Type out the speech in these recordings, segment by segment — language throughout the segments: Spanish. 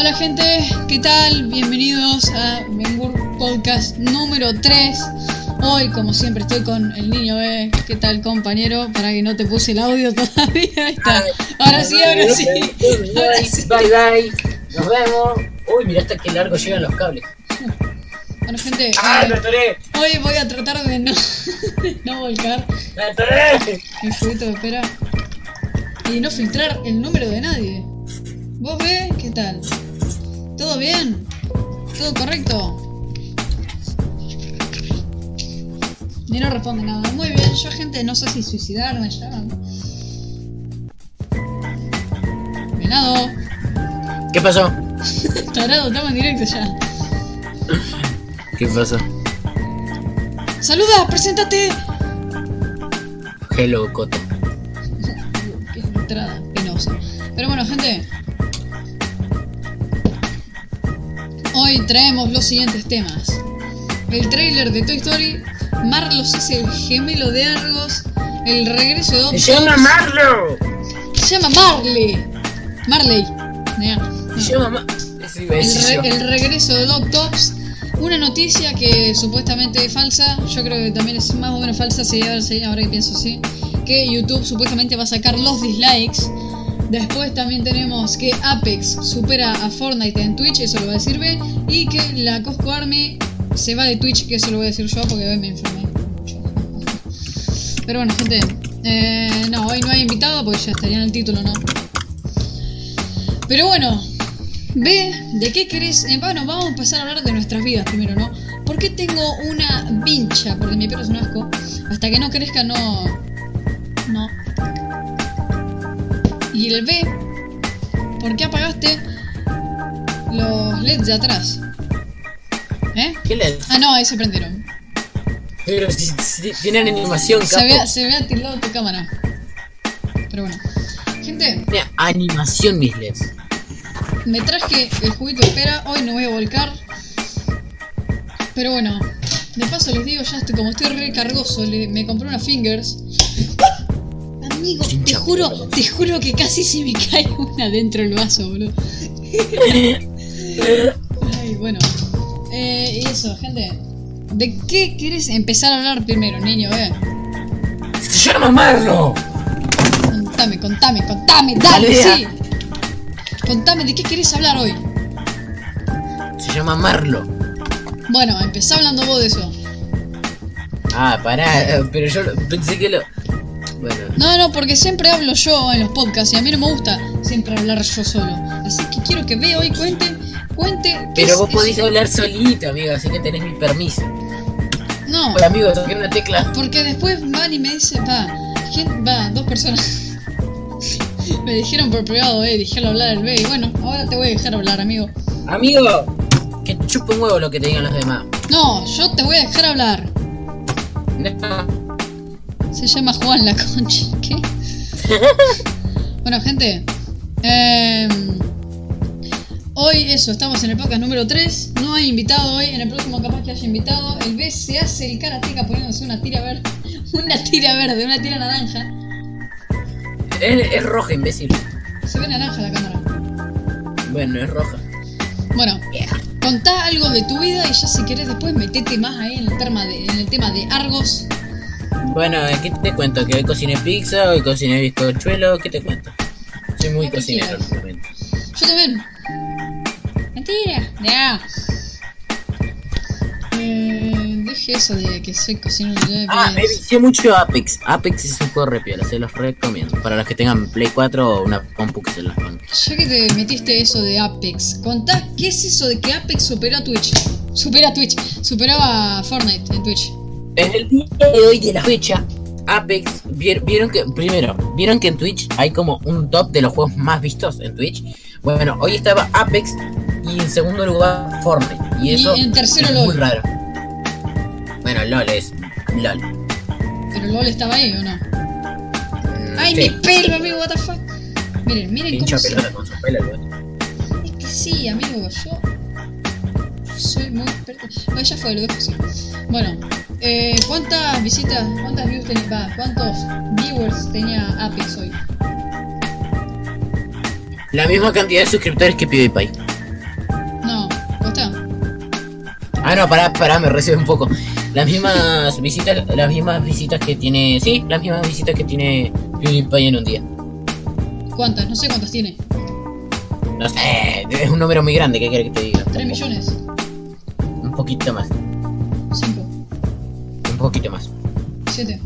Hola gente, ¿qué tal? Bienvenidos a Bengur Podcast número 3. Hoy, como siempre, estoy con el niño B. ¿Qué tal, compañero? Para que no te puse el audio todavía. Ahí está. Ahora sí, ahora sí. Ahora sí. Bye bye. Nos vemos. Uy, mira hasta qué largo llegan los cables. Bueno, gente, ¡Ah, me atoré! hoy voy a tratar de no, de no volcar ¡Me atoré! el juguito de espera y no filtrar el número de nadie. ¿Vos ves? ¿Qué tal? ¿Todo bien? ¿Todo correcto? Y no responde nada. Muy bien, yo gente no sé si suicidarme ya. Venado. ¿Qué pasó? Tarado, estamos en directo ya. ¿Qué pasó? ¡Saluda! ¡Preséntate! Hello, Coto. Qué entrada penosa. Pero bueno, gente. Hoy traemos los siguientes temas. El trailer de Toy Story. Marlos es el gemelo de Argos. El regreso de Doc ¡Se llama. Marlo! Se llama Marley. Marley. Se llama a El, re- el regreso de Doc Tops. Una noticia que supuestamente es falsa. Yo creo que también es más o menos falsa. Sí, ahora, sí, ahora que pienso sí. Que YouTube supuestamente va a sacar los dislikes. Después también tenemos que Apex supera a Fortnite en Twitch. Eso lo va a decir B. Y que la Cosco Army se va de Twitch. Que eso lo voy a decir yo porque hoy me enfermé. mucho. Pero bueno, gente. eh, no, hoy no hay invitado porque ya estaría en el título, ¿no? Pero bueno, Ve, ¿de qué querés? eh, bueno, vamos a empezar a hablar de nuestras vidas primero, ¿no? ¿Por qué tengo una vincha? Porque mi pelo es un asco. Hasta que no crezca. No. Y el B, ¿por qué apagaste los LEDs de atrás? ¿Eh? ¿Qué le Ah, no, ahí se prendieron. Pero si, si tienen animación, Se capo. ve, se ve tildado tu cámara. Pero bueno. Gente, Tiene animación, mis LEDs. Me traje el juguito de espera, hoy no voy a volcar. Pero bueno, de paso les digo, ya estoy, como estoy recargoso, me compré unas fingers. Amigo, te juro, te juro que casi se me cae una dentro del vaso, boludo. Ay, bueno. Eh, y eso, gente. ¿De qué quieres empezar a hablar primero, niño? Eh? ¡Se llama Marlo! Contame, contame, contame, dale, sí. Contame, ¿de qué querés hablar hoy? Se llama Marlo. Bueno, empezá hablando vos de eso. Ah, pará, eh, pero yo pensé que lo. Bueno. No, no, porque siempre hablo yo en los podcasts y a mí no me gusta siempre hablar yo solo. Así que quiero que vea hoy cuente, cuente. Pero vos es- podés hablar solito, amigo, así que tenés mi permiso. No, Hola, amigo, toqué una tecla. porque después van y me dicen, va, ¿quién? Va, dos personas. me dijeron por privado, eh, dijeron hablar el B. Y bueno, ahora te voy a dejar hablar, amigo. Amigo, que te chupe un huevo lo que te digan los demás. No, yo te voy a dejar hablar. No. Se llama Juan la concha. ¿Qué? bueno, gente. em, hoy, eso, estamos en el podcast número 3. No hay invitado hoy. En el próximo, capaz que haya invitado. El B se hace el karateca poniéndose una tira verde. Una tira verde, una tira naranja. Es, es roja, imbécil. Se ve naranja la cámara. Bueno, es roja. Bueno, contá algo de tu vida y ya si querés después metete más ahí en el tema de, en el tema de Argos. Bueno, ¿qué te cuento? Que hoy cociné pizza, hoy cociné bizcochuelo, ¿qué te cuento? Soy muy cocinero quieras. realmente. Yo también. Mentira. Ya. Eh, deje eso de que soy cocinero de Ah, me vicié mucho Apex. Apex es un juego re piola, se los recomiendo. Para los que tengan Play 4 o una compu que se los ponga. Ya que te metiste eso de Apex, contá qué es eso de que Apex superó a Twitch. Supera a Twitch. Superaba a Fortnite en Twitch. En el día de hoy de la fecha, Apex, vier- vieron que, primero, vieron que en Twitch hay como un top de los juegos más vistos en Twitch. Bueno, hoy estaba Apex y en segundo lugar Fortnite. Y Y eso en tercero es LOL. muy raro. Bueno, LOL es LOL. Pero LOL estaba ahí o no. Mm, Ay, sí. mi pelo, amigo, what the fuck. Miren, miren Pincha cómo se... pelota con su pelo, el güey. Es que sí, amigo, yo soy muy experto. Bueno, ya fue, lo dejo así. Bueno, eh, ¿cuántas visitas, cuántas views tenía, va, cuántos viewers tenía Apex hoy? La misma cantidad de suscriptores que PewDiePie. Ah, no, pará, pará, me recibe un poco. Las mismas visitas, las mismas visitas que tiene. Sí, las mismas visitas que tiene PewDiePie en un día. ¿Cuántas? No sé cuántas tiene. No sé, es un número muy grande, ¿qué quieres que te diga? 3 millones. Un poquito más, 5. un poquito más, 7.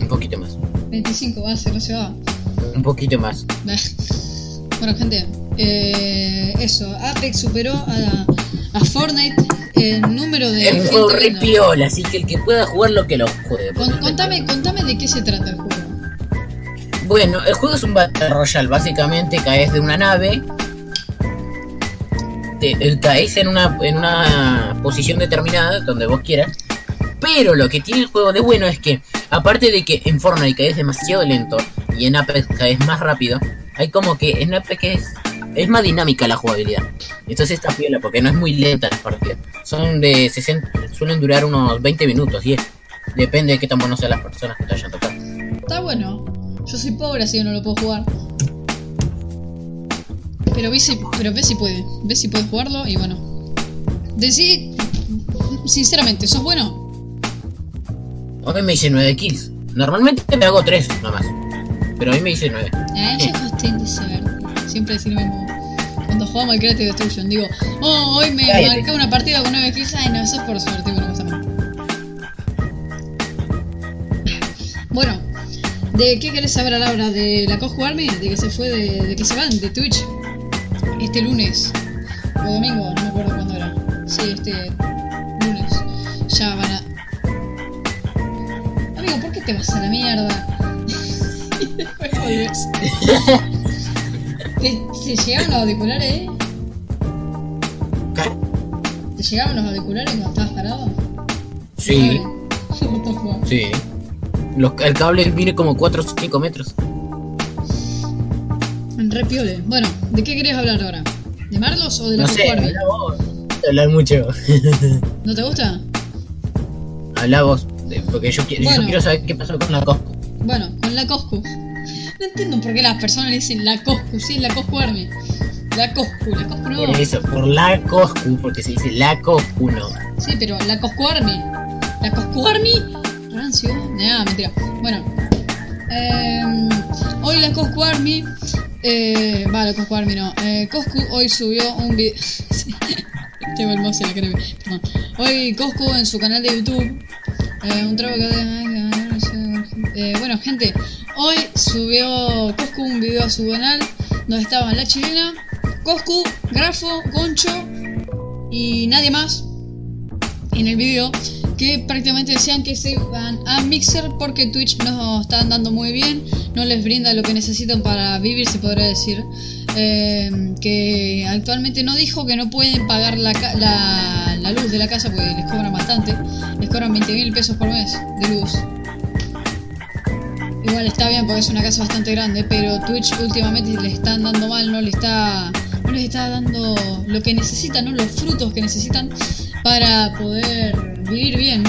un poquito más, 25. Va, se se va. un poquito más. Bueno, gente, eh, eso. Apex superó a, a Fortnite en número de. Es un juego re piola, así que el que pueda jugarlo que lo juegue. Con- contame, contame de qué se trata el juego. Bueno, el juego es un Battle Royale. Básicamente caes de una nave. Te, caes en una, en una posición determinada, donde vos quieras. Pero lo que tiene el juego de bueno es que, aparte de que en Fortnite caes demasiado lento y en Apex caes más rápido, hay como que en Apex es, es más dinámica la jugabilidad. Entonces está piola porque no es muy lenta las partidas. Son de 60, suelen durar unos 20 minutos y es, depende de qué tan buenos sean las personas que te hayan tocado. Está bueno. Yo soy pobre, así que no lo puedo jugar. Pero ve si, pero ve si puede. Ve si puede jugarlo y bueno. Decí, sinceramente, ¿sos bueno? Hoy me hice 9 kills. Normalmente me hago 3 nomás. Pero hoy me hice 9. Ah, costé de saber. Siempre decir lo mismo. Cuando jugamos al Creative Destruction, digo, oh, hoy me marqué una partida con 9 kills. Ay, no, eso es por suerte, bueno, más o menos. Bueno, ¿de qué querés saber a la hora? ¿De la Coscu Army? ¿De que se fue de, de que se van de Twitch? Este lunes. O domingo, no me acuerdo cuándo era. Sí, este lunes. Ya van a. Amigo, ¿por qué te vas a la mierda? y después volvés. ¿Te, te llegaron los auriculares, eh? ¿Te llegaban los auriculares cuando estabas parado? Sí, sí. Los- el cable viene como 4 o 5 metros. Re piole. Bueno, ¿de qué querías hablar ahora? ¿De Marlos o de la No Coscu sé, habla vos. Hablar mucho. ¿No te gusta? habla vos. Porque yo, quiero- yo quiero saber qué pasó con la Cosco. Bueno, con la Coscu. No entiendo por qué las personas le dicen la Coscu, sí, la Coscu Army. La Coscu, la Coscu no. Por eso, por la Coscu, porque se dice la Coscu, no. Sí, pero la Coscu Army. La Coscu Army. Rancio. Nah, mentira. Bueno. em, hoy la Coscu Army. Eh, va, la Coscu Army no. Eh, Coscu hoy subió un video. Perdón. Hoy Coscu en su canal de YouTube. eh, un trago que. Eh, bueno, gente. Hoy subió Coscu un video a su canal. Donde estaban la chilena, Coscu, Grafo, Goncho y nadie más en el video que prácticamente decían que se iban a Mixer porque Twitch no están dando muy bien, no les brinda lo que necesitan para vivir, se podría decir. Eh, que actualmente no dijo que no pueden pagar la, la luz de la casa porque les cobran bastante, les cobran 20 mil pesos por mes de luz. Igual está bien porque es una casa bastante grande, pero Twitch últimamente le están dando mal, no le está, no les está dando lo que necesitan, ¿no? los frutos que necesitan para poder vivir bien.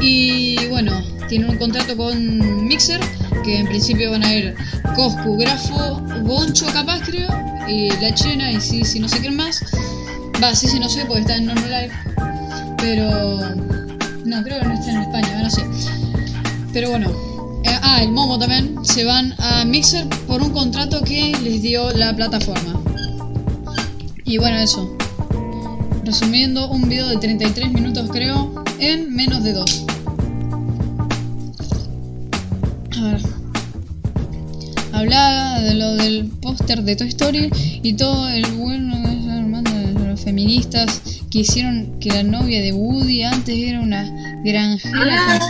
Y bueno, tienen un contrato con Mixer, que en principio van a ir Coscu, Grafo, Goncho capaz creo, y la china y sí, sí, no sé quién más. Va, sí, sí, no sé porque está en Normal Life. Pero... No, creo que no está en España, no sé. Pero bueno. eh, ah, el Momo también. Se van a Mixer por un contrato que les dio la plataforma. Y bueno, eso. Resumiendo, un video de 33 minutos creo, en menos de 2. A ver. Hablaba de lo del póster de Toy Story y todo el bueno de los feministas que hicieron que la novia de Woody antes era una granjera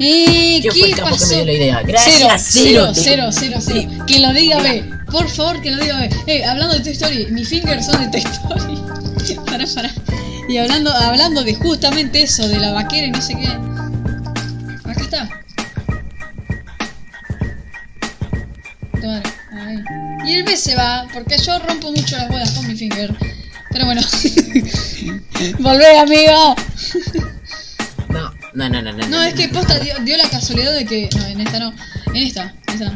¡Eh! ¿Quién fue ¿Qué el capo que me pasó? dio la idea? Cero, Gracias, cero, cero, cero, cero. Que lo diga B. Por favor, que lo diga B. Eh, hablando de Toy Story, mis fingers son de Toy Story. Pará, pará. Y hablando, hablando de justamente eso, de la vaquera y no sé qué. Acá está. Toma, ahí. Y el B se va, porque yo rompo mucho las bolas con mi finger. Pero bueno. Volvé, amigo. No, no, no, no. No, No, es que posta dio, dio la casualidad de que. No, en esta no. En esta, en esta.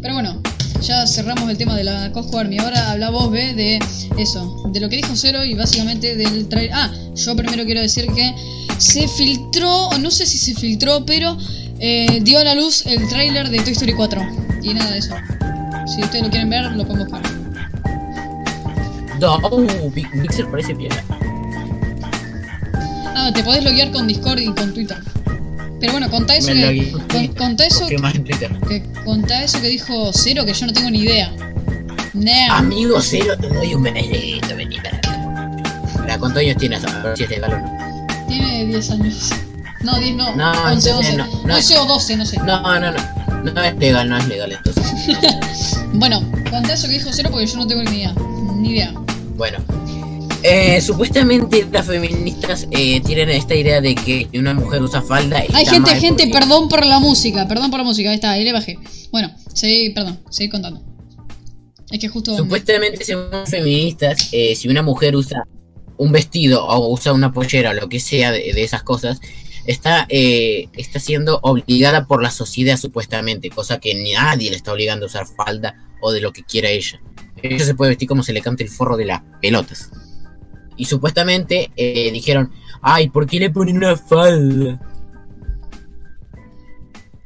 Pero bueno, ya cerramos el tema de la Cosco Army. Ahora habla vos, ve, de eso, de lo que dijo Cero y básicamente del trailer. Ah, yo primero quiero decir que se filtró, o no sé si se filtró, pero eh, dio a la luz el tráiler de Toy Story 4. Y nada de eso. Si ustedes lo quieren ver, lo pueden buscar. No, Pi- Pixel parece bien. Ah, te podés loguear con Discord y con Twitter. Pero bueno, contá eso Me que. con contá eso que contá eso que dijo Cero que yo no tengo ni idea. Nah. Amigo cero, te doy un benedito, vení para acá. ¿cuántos años tienes? Si es legal o no. Tiene 10 años. No, 10 no. No, 11, entonces 12. no, no. 11 o 12, no sé. No, no, no. No es legal, no es legal entonces. Bueno, contá eso que dijo Cero porque yo no tengo ni idea. Ni idea. Bueno. Eh, supuestamente las feministas eh, tienen esta idea de que una mujer usa falda. Hay gente, gente, porque- perdón por la música. Perdón por la música. Ahí está, ahí le bajé. Bueno, seguí, perdón, seguí contando. Es que justo. Supuestamente, según feministas, eh, si una mujer usa un vestido o usa una pollera o lo que sea de, de esas cosas, está, eh, está siendo obligada por la sociedad, supuestamente, cosa que nadie le está obligando a usar falda o de lo que quiera ella. Ella se puede vestir como se le cante el forro de las pelotas. Y supuestamente eh, dijeron, ay, ¿por qué le ponen una falda?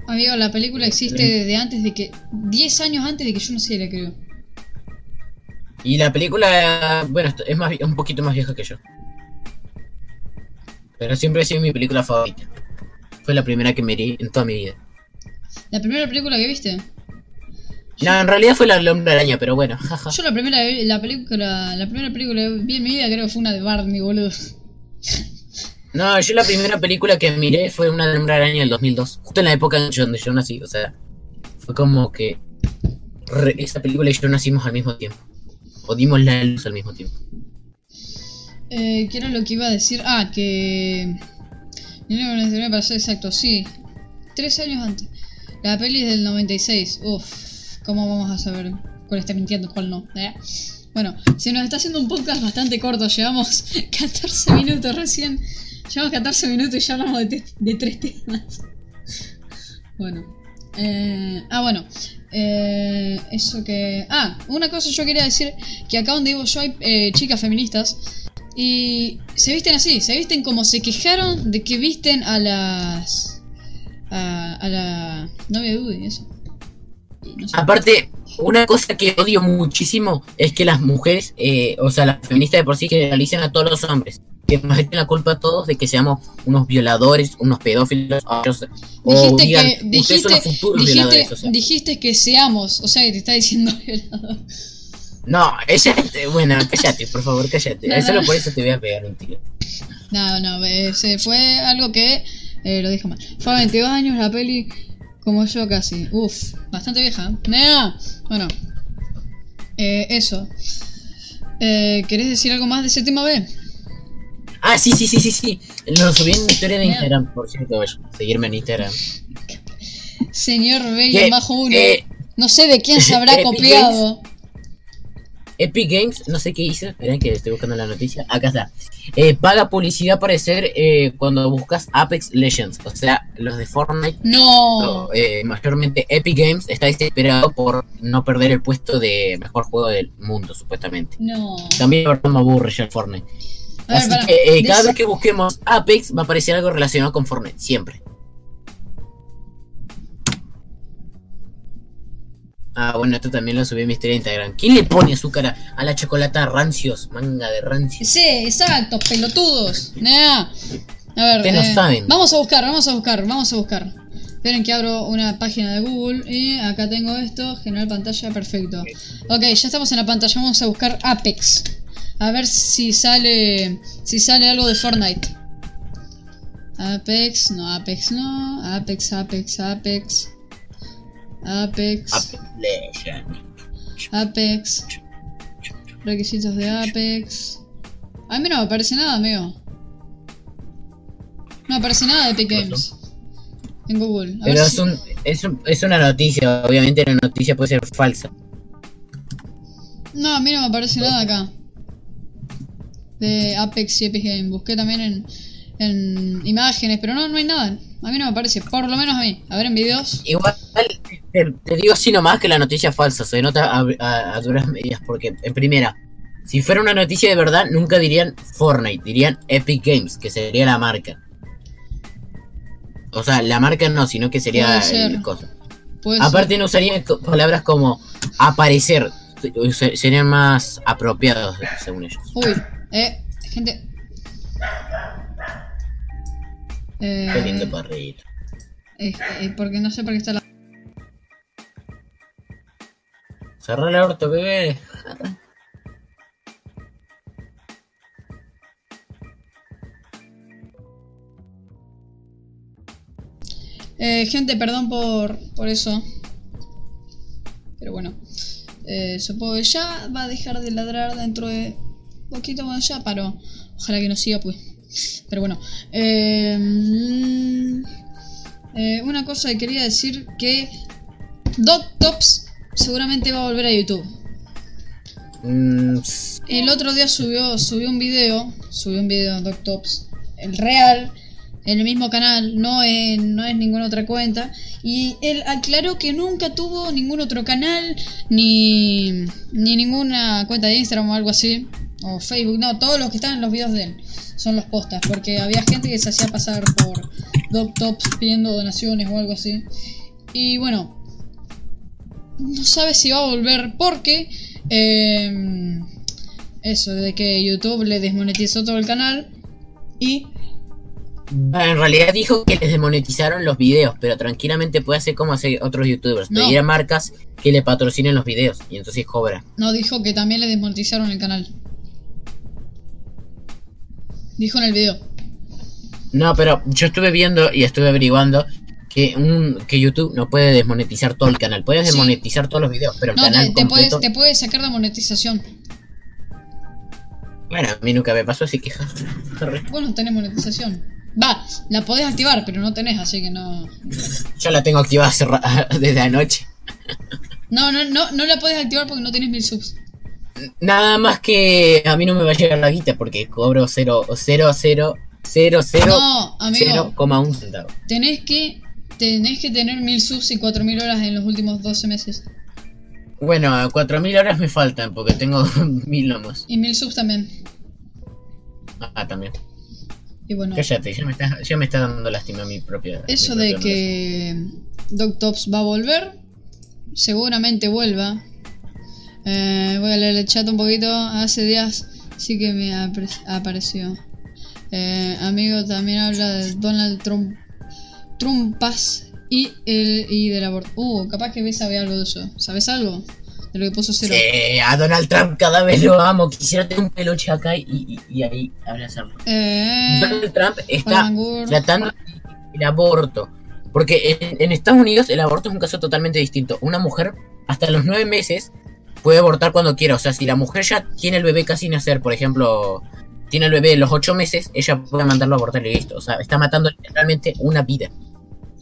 Amigo, la película existe desde antes de que. 10 años antes de que yo la creo. Y la película, bueno, es más, un poquito más vieja que yo. Pero siempre ha sido mi película favorita. Fue la primera que me vi en toda mi vida. La primera película que viste. No, en realidad fue la del hombre araña, pero bueno, jaja. Yo la primera la película, la primera película que vi en mi vida creo que fue una de Barney, boludo. No, yo la primera película que miré fue una del hombre araña del 2002. Justo en la época en donde yo nací, o sea, fue como que re- esa película y yo nacimos al mismo tiempo. O dimos la luz al mismo tiempo. Eh, ¿Qué era lo que iba a decir? Ah, que. Me pasó exacto, sí. Tres años antes. La peli es del 96. Uf, ¿cómo vamos a saber cuál está mintiendo, cuál no? ¿Eh? Bueno, se nos está haciendo un podcast bastante corto. Llevamos 14 minutos recién. Llevamos 14 minutos y ya hablamos de, tres temas. Bueno. Eh, ah, bueno. Eh, eso que... Ah, una cosa yo quería decir. Que acá donde vivo yo hay eh, chicas feministas. Y se visten así. Se visten como se quejaron de que visten a las... A, a la novia de Woody, eso. Y no sé. Aparte, una cosa que odio muchísimo es que las mujeres, eh, o sea, las feministas de por sí generalizan a todos los hombres. Que nos echen la culpa a todos de que seamos unos violadores, unos pedófilos, o, o Dijiste digan, que ustedes son los dijiste, futuros dijiste, violadores. O sea. dijiste que seamos, o sea que te está diciendo violador. No, ella, bueno, cállate, por favor, cállate. No, no, Solo no. por eso te voy a pegar un tiro. No, no, eh, se fue algo que eh, lo dije mal. Fue a 22 años la peli, como yo casi. Uf, bastante vieja. ¿eh? Nea. Bueno, eh, eso. Eh, ¿Querés decir algo más de tema B? Ah, sí, sí, sí, sí, sí. Lo subí en mi historia de. Instagram, por cierto, vaya, seguirme en Instagram. Señor B bajo uno. Eh, no sé de quién se habrá Epic copiado. Epic Games, no sé qué hizo, esperen que estoy buscando la noticia. Acá está. Eh, paga publicidad para hacer eh, cuando buscas Apex Legends. O sea, los de Fortnite, No. eh, mayormente Epic Games, está desesperado por no perder el puesto de mejor juego del mundo, supuestamente. No. También la verdad me aburre ya el Fortnite. Ver, Así pará. que eh, cada vez que busquemos Apex va a aparecer algo relacionado con Fortnite, siempre. Ah, bueno, esto también lo subí en mi historia de Instagram. ¿Quién le pone azúcar a, la chocolata rancios? Manga de rancios. Sí, exacto, pelotudos. Nea. A ver, Ustedes no eh, saben. vamos a buscar, vamos a buscar, vamos a buscar. Esperen que abro una página de Google y acá tengo esto, generar pantalla, perfecto. Ok, ya estamos en la pantalla, vamos a buscar Apex. A ver si sale si sale algo de Fortnite. Apex, no, Apex no, Apex, Apex, Apex. Apex, Apex. Requisitos de Apex. A mí no me aparece nada, amigo. No aparece nada de Epic ¿Qué Games. En Google. A Pero si- es, un, es, un- es una noticia, obviamente la noticia puede ser falsa. No, a mí no me aparece nada acá. De Apex y Epic Games. Busqué también en, en imágenes, pero no, no hay nada. A mí no me aparece, por lo menos a mí. A ver en videos. Igual, Te, te digo así nomás que la noticia es falsa, se nota a, a- a duras medidas, porque en primera, si fuera una noticia de verdad, nunca dirían Fortnite, dirían Epic Games, que sería la marca. O sea, la marca no, sino que sería el. Puede Aparte no usarían palabras como aparecer, se- serían más apropiados según ellos. Uy, eh, gente. Eh, Qué lindo perrito. eh, eh, porque no sé por qué está la. Cerrar el orto, bebé. Eh, gente, perdón por, por eso. Pero bueno. Eh, supongo que ya va a dejar de ladrar dentro de poquito. Bueno, ya paró. Ojalá que no siga, pues. Pero bueno. Eh, mm, eh, una cosa que quería decir que Doc Tops seguramente va a volver a YouTube. Mm, El otro día subió, subió un video, subió un video de Doc Tops, el real, en el mismo canal, no, en, no es ninguna otra cuenta. Y él aclaró que nunca tuvo ningún otro canal, ni, ni ninguna cuenta de Instagram o algo así, o Facebook, no, todos los que están en los videos de él son los postas, porque había gente que se hacía pasar por Doc Tops pidiendo donaciones o algo así. Y bueno, no sabe si va a volver porque eh, eso de que YouTube le desmonetizó todo el canal y En realidad dijo que les desmonetizaron los videos, pero tranquilamente puede hacer como hacer otros youtubers. No. Pedir a marcas que le patrocinen los videos y entonces cobra. no dijo que también le desmonetizaron el canal. Dijo en el video. No, pero yo estuve viendo y estuve averiguando que un que YouTube no puede desmonetizar todo el canal. Puedes Sí. desmonetizar todos los videos, pero el No, canal te, te puedes, completo... te puedes sacar la monetización. Bueno, a mí nunca me pasó, así que... arre. Vos no tenés monetización. Va, la podés activar, pero no tenés, así que no. Yo la tengo activada desde anoche. No, no, no, no la podés activar porque no tenés mil subs. Nada más que a mí no me va a llegar la guita porque cobro 0, 0, 0, 0, 0, No, amigo. 0,1 centavo. Tenés que. Tenés que tener mil subs y cuatro mil horas en los últimos 12 meses. Bueno, 4.000 horas me faltan porque tengo 1.000 nomás. Y mil subs también. Ah, también. Y bueno. Cállate, ya me está, ya me está dando lástima mi propia. Eso mi de que Doc Tops va a volver, seguramente vuelva. Eh, voy a leer el chat un poquito. Hace días sí que me apareció. Eh, amigo también habla de Donald Trump, Trumpas y el y del aborto. Uh, capaz que ves sabe algo de eso. ¿Sabes algo? De lo que puso cero. Sí, a Donald Trump cada vez lo amo. Quisiera tener un peluche acá y, y, y ahí abrazarlo. Eh, Donald Trump está tratando el aborto. Porque en, en Estados Unidos el aborto es un caso totalmente distinto. Una mujer hasta los nueve meses puede abortar cuando quiera. O sea, si la mujer ya tiene el bebé casi nacer, por ejemplo, tiene el bebé de los ocho meses, ella puede mandarlo a abortar y listo. O sea, está matando literalmente una vida.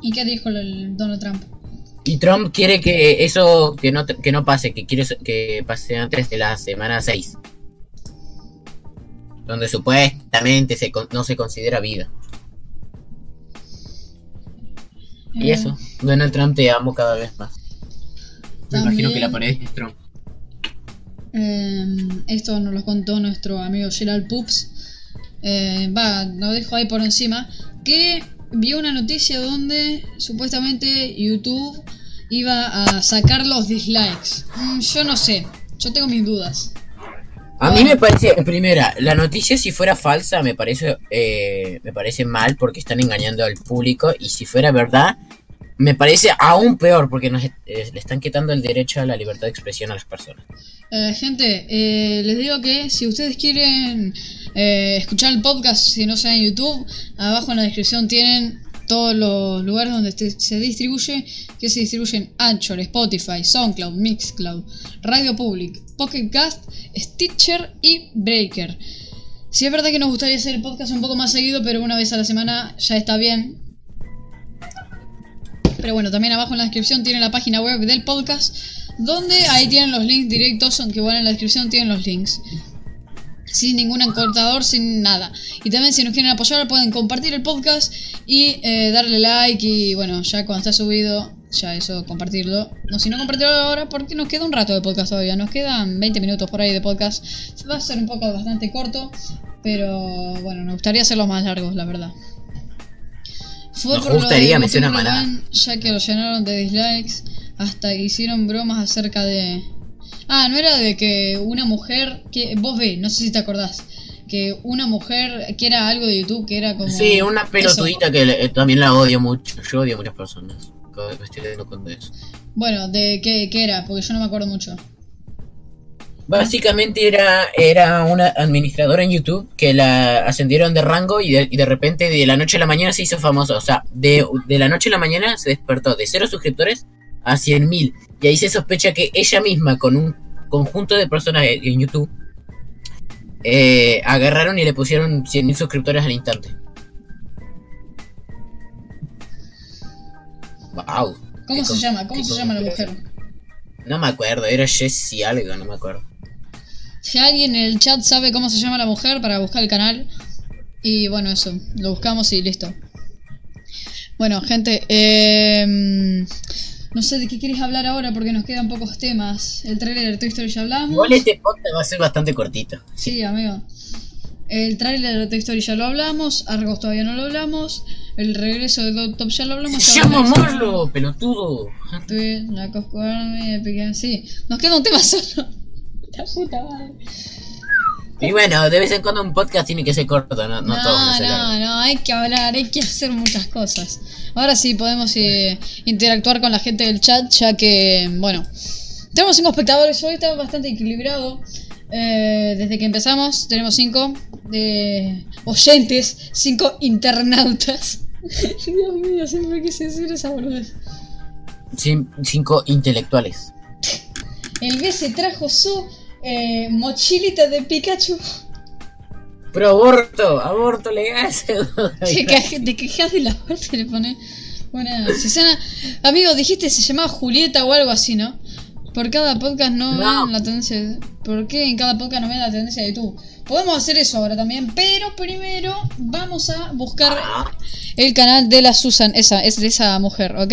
¿Y qué dijo el Donald Trump? Y Trump quiere que eso que no, que no pase, que quiere que pase antes de la semana 6. Donde supuestamente se, no se considera vida. Y Eh, eso, Donald Trump te amo cada vez más. Me imagino que la pared es Trump. Eh, esto nos lo contó nuestro amigo Gerald Pups. Eh, va, lo dejo ahí por encima. Que vio una noticia donde supuestamente YouTube iba a sacar los dislikes. Mm, yo no sé, yo tengo mis dudas. A mí me parece, primera, la noticia si fuera falsa me parece, eh, me parece mal porque están engañando al público y si fuera verdad me parece aún peor porque nos, eh, le están quitando el derecho a la libertad de expresión a las personas. Eh, gente, eh, les digo que si ustedes quieren eh, escuchar el podcast, si no sea en YouTube, abajo en la descripción tienen todos los lugares donde se distribuye, que se distribuyen Anchor, Spotify, SoundCloud, Mixcloud, Radio Public, Pocket Cast, Stitcher y Breaker. Si es verdad que nos gustaría hacer el podcast un poco más seguido, pero una vez a la semana ya está bien. Pero bueno, también abajo en la descripción tienen la página web del podcast, donde ahí tienen los links directos, aunque igual en la descripción tienen los links. Sin ningún encortador, sin nada. Y también si nos quieren apoyar pueden compartir el podcast y eh, darle like y bueno, ya cuando está subido ya eso, compartirlo. No, si no compartirlo ahora, porque nos queda un rato de podcast todavía. Nos quedan 20 minutos por ahí de podcast. Va a ser un poco bastante corto, pero bueno, me gustaría hacerlo más largo, la verdad. Fue Nos por lo gustaría, de me mala. Ruben, ya que lo llenaron de dislikes, hasta hicieron bromas acerca de... Ah, no era de que una mujer, que vos ve, no sé si te acordás, que una mujer, que era algo de YouTube, que era como... Sí, una eso. pelotudita que le- también la odio mucho. Yo odio a muchas personas. Me estoy de eso. Bueno, de qué, qué era, porque yo no me acuerdo mucho. Básicamente era, era una administradora en YouTube que la ascendieron de rango y de, y de repente de la noche a la mañana se hizo famosa. O sea, de, de la noche a la mañana se despertó de cero suscriptores a 100.000. Y ahí se sospecha que ella misma con un conjunto de personas en YouTube eh, agarraron y le pusieron 100.000 suscriptores al instante. Wow. ¿Cómo se llama? ¿Cómo se llama la mujer? No me acuerdo, era Jessie algo, no me acuerdo. Si alguien en el chat sabe cómo se llama la mujer para buscar el canal. Y bueno, eso, lo buscamos y listo. Bueno, gente, eh, no sé de qué quieres hablar ahora porque nos quedan pocos temas. El trailer de Toy Story ya hablamos. Igual este podcast va a ser bastante cortito. Sí, amigo. El trailer de Toy Story ya lo hablamos. Argos todavía no lo hablamos. El regreso de Top ya lo hablamos. ¡Se llama Marlo, pelotudo! Tweet, la Cosco Army, Epic Games, Sí, nos queda un tema solo. La puta madre. Y bueno, de vez en cuando un podcast tiene que ser corto, no, no, No, ser no, largos. no, hay que hablar, hay que hacer muchas cosas. Ahora sí podemos eh, interactuar con la gente del chat, ya que, bueno, tenemos cinco espectadores hoy, está bastante equilibrado. Eh, desde que empezamos tenemos cinco eh, oyentes, cinco internautas. Dios mío, siempre quise decir esa boludez. Cin- cinco intelectuales. El B se trajo su eh, mochilita de Pikachu. Pro aborto, aborto legal. Te quejas de la muerte le pone. Bueno, Susana, amigo, dijiste se llamaba Julieta o algo así, ¿no? Por cada podcast no, No. ven la tendencia. ¿Por qué en cada podcast no ven la tendencia de YouTube? Podemos hacer eso ahora también, pero primero vamos a buscar Ah, el canal de la Susan, esa, es de esa mujer, ¿ok?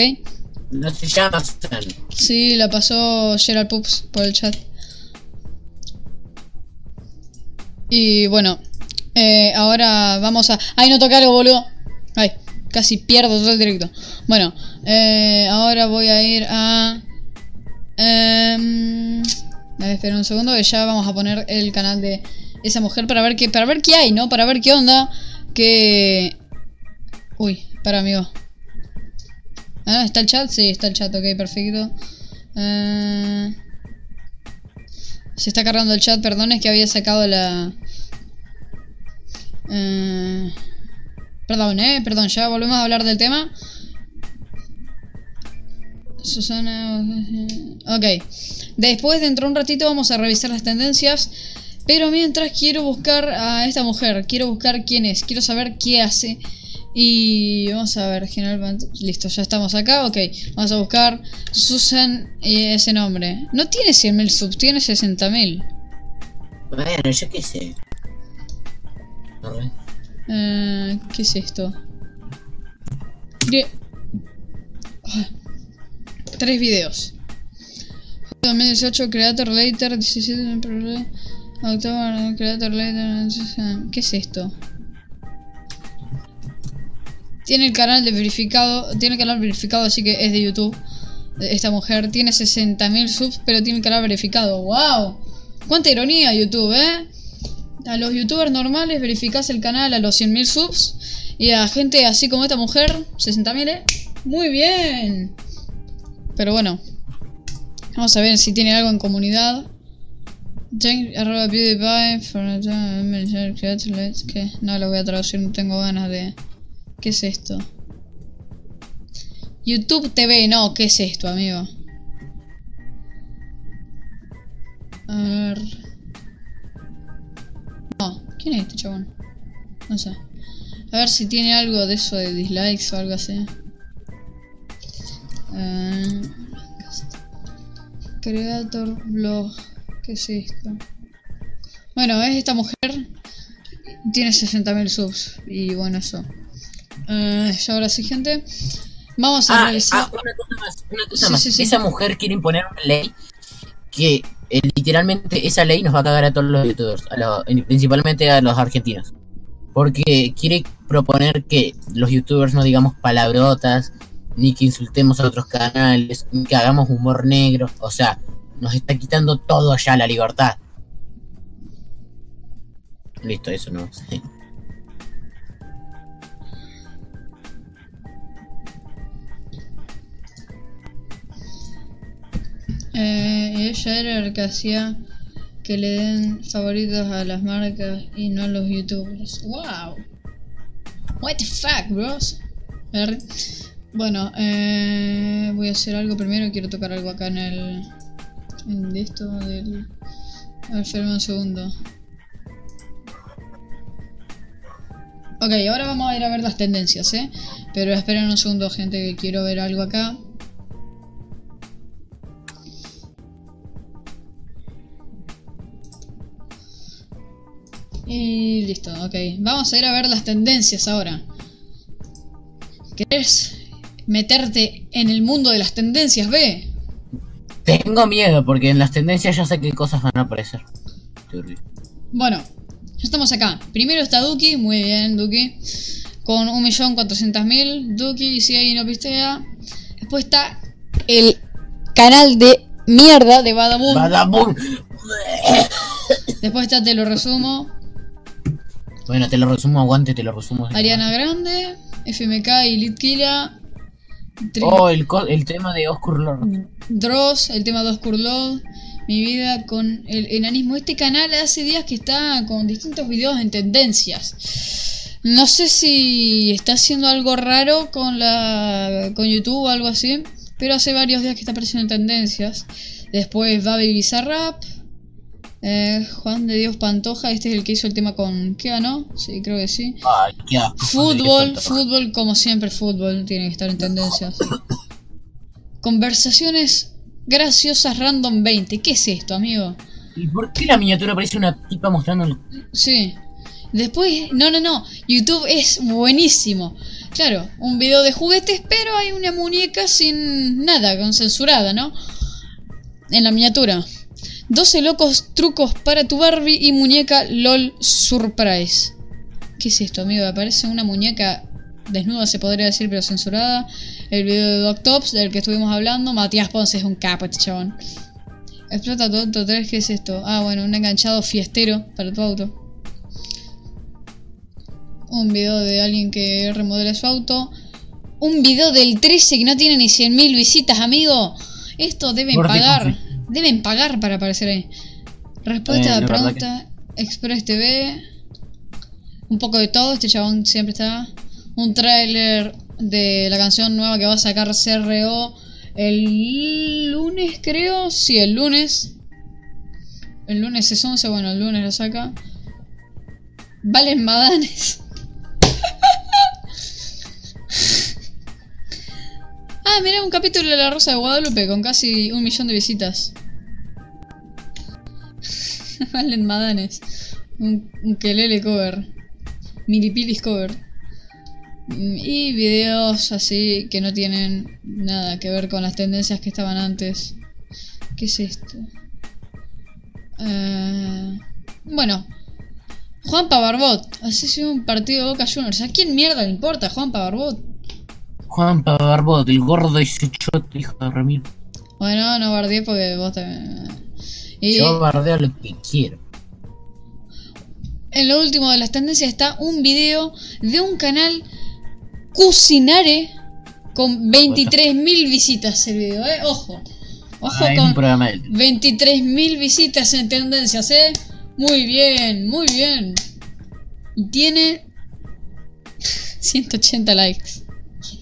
no se llama Susan. Sí, la pasó Gerald Pups por el chat. Y bueno, eh, ahora vamos a... ¡Ay, no toqué algo, boludo! ¡Ay! Casi pierdo todo el directo. Bueno, eh, ahora voy a ir a... em, a ver, espera un segundo que ya vamos a poner el canal de esa mujer para ver qué, para ver qué hay, ¿no? Para ver qué onda. Que... Uy, para amigo. Ah, ¿está el chat? Sí, está el chat, ok, perfecto. Eh, Se está cargando el chat, perdón, es que había sacado la... Eh, Perdón, eh, perdón, ya volvemos a hablar del tema. Susana... Ok. Después, dentro de un ratito, vamos a revisar las tendencias. Pero mientras quiero buscar a esta mujer, quiero buscar quién es, quiero saber qué hace. Y vamos a ver, General Listo, ya estamos acá. Ok, vamos a buscar Susan y ese nombre. No tiene 100.000 subs, tiene 60.000. Bueno, yo qué sé. Eh, ¿Qué es esto? Ah, Tres videos. 2018 Creator Later 17 October Creator Later ¿Qué es esto? Tiene el canal de verificado Tiene el canal verificado así que es de YouTube Esta mujer tiene 60.000 subs Pero tiene el canal verificado ¡Wow! Cuánta ironía YouTube, ¿eh? A los youtubers normales verificás el canal a los 100.000 subs y a gente así como esta mujer, 60.000, ¿eh? Muy bien. Pero bueno, vamos a ver si tiene algo en comunidad. No lo voy a traducir, no tengo ganas de... ¿Qué es esto? YouTube TV, no, ¿qué es esto, amigo? A ver... No, ¿quién es este chabón? No sé. A ver si tiene algo de eso de dislikes o algo así. Eh, creator blog. ¿Qué es esto? Bueno, es esta mujer. Tiene 60.000 subs. Y bueno, eso. Eh, ya ahora sí, gente. Vamos a Ah, revisar. ah, una cosa más. Una cosa Sí, más, sí, sí. esa mujer quiere imponer una ley que eh, literalmente esa ley nos va a cagar a todos los youtubers, a los- principalmente a los argentinos. Porque quiere proponer que los youtubers no digamos palabrotas, ni que insultemos a otros canales, ni que hagamos humor negro. O sea, nos está quitando todo allá la libertad. Listo, eso no. Eh, ella era el que hacía que le den favoritos a las marcas y no a los youtubers. ¡Wow! What the fuck, bros? Bueno, eh, voy a hacer algo primero. Quiero tocar algo acá en el. En esto del. A ver, un segundo. Ok, ahora vamos a ir a ver las tendencias, ¿eh? Pero esperen un segundo, gente, que quiero ver algo acá. Y listo, ok. Vamos a ir a ver las tendencias ahora. ¿Querés meterte en el mundo de las tendencias, B? Tengo miedo porque en las tendencias ya sé qué cosas van a aparecer. Bueno, ya estamos acá. Primero está Duki, muy bien, Duki. Con 1.400.000. Duki, si ahí no pistea. Después está el canal de mierda de Badaboom. Badabum. Después está Te lo resumo. Bueno, te lo resumo, aguante, te lo resumo. Ariana Grande, FMK y Litkila. Oh, el, co- el tema de Oscar Lord. Dross, el tema de Oscar Lord, mi vida con el enanismo. Este canal hace días que está con distintos videos en tendencias. No sé si está haciendo algo raro con la con YouTube o algo así, pero hace varios días que está apareciendo en tendencias. Después Baby Bizarrap, eh, Juan de Dios Pantoja, este es el que hizo el tema con ¿qué ganó? Sí, creo que sí. Ay. Fútbol, fútbol, como siempre, fútbol tiene que estar en tendencias. Conversaciones graciosas random 20. ¿Qué es esto, amigo? ¿Y por qué la miniatura parece una tipa mostrando el... Sí. Después, no, no, no. YouTube es buenísimo. Claro, un video de juguetes, pero hay una muñeca sin nada, con censurada, ¿no? En la miniatura. 12 locos trucos para tu Barbie y muñeca LOL Surprise. ¿Qué es esto, amigo? Aparece una muñeca desnuda, se podría decir, pero censurada. El video de Doctops, del que estuvimos hablando. Matías Ponce es un capo, este chabón. Explota tonto 3, ¿qué es esto? Ah, bueno, un enganchado fiestero para tu auto. Un video de alguien que remodela su auto. Un video del 13 que no tiene ni 100.000 visitas, amigo. Esto deben pagar. Deben pagar para aparecer ahí. Respuesta Eh, a la la pregunta. Express TV. Un poco de todo. Este chabón siempre está. Un tráiler de la canción nueva que va a sacar CRO el lunes, creo. Sí, el lunes. El lunes es 11, bueno, el lunes lo saca. Valen Madanes. Ah, mira, un capítulo de La Rosa de Guadalupe con casi un millón de visitas. Valen Madanes. Un, un Kelele cover. Milipilis cover. Y videos así que no tienen nada que ver con las tendencias que estaban antes. ¿Qué es esto? Eh, bueno, Juanpa Barbot. Así sido un partido de Boca Juniors. ¿A quién mierda le importa Juanpa Barbot? Juan Barbot, el gordo ese choto, hijo de Ramiro. Bueno, no bardeé porque vos también. Y Yo bardeo lo que quiero. en lo último de las tendencias está un video de un canal Cucinare con 23.000 visitas el video, eh. Ojo. Ojo un con programa de... 23.000 visitas en tendencias, eh. Muy bien, muy bien. Y tiene 180 likes.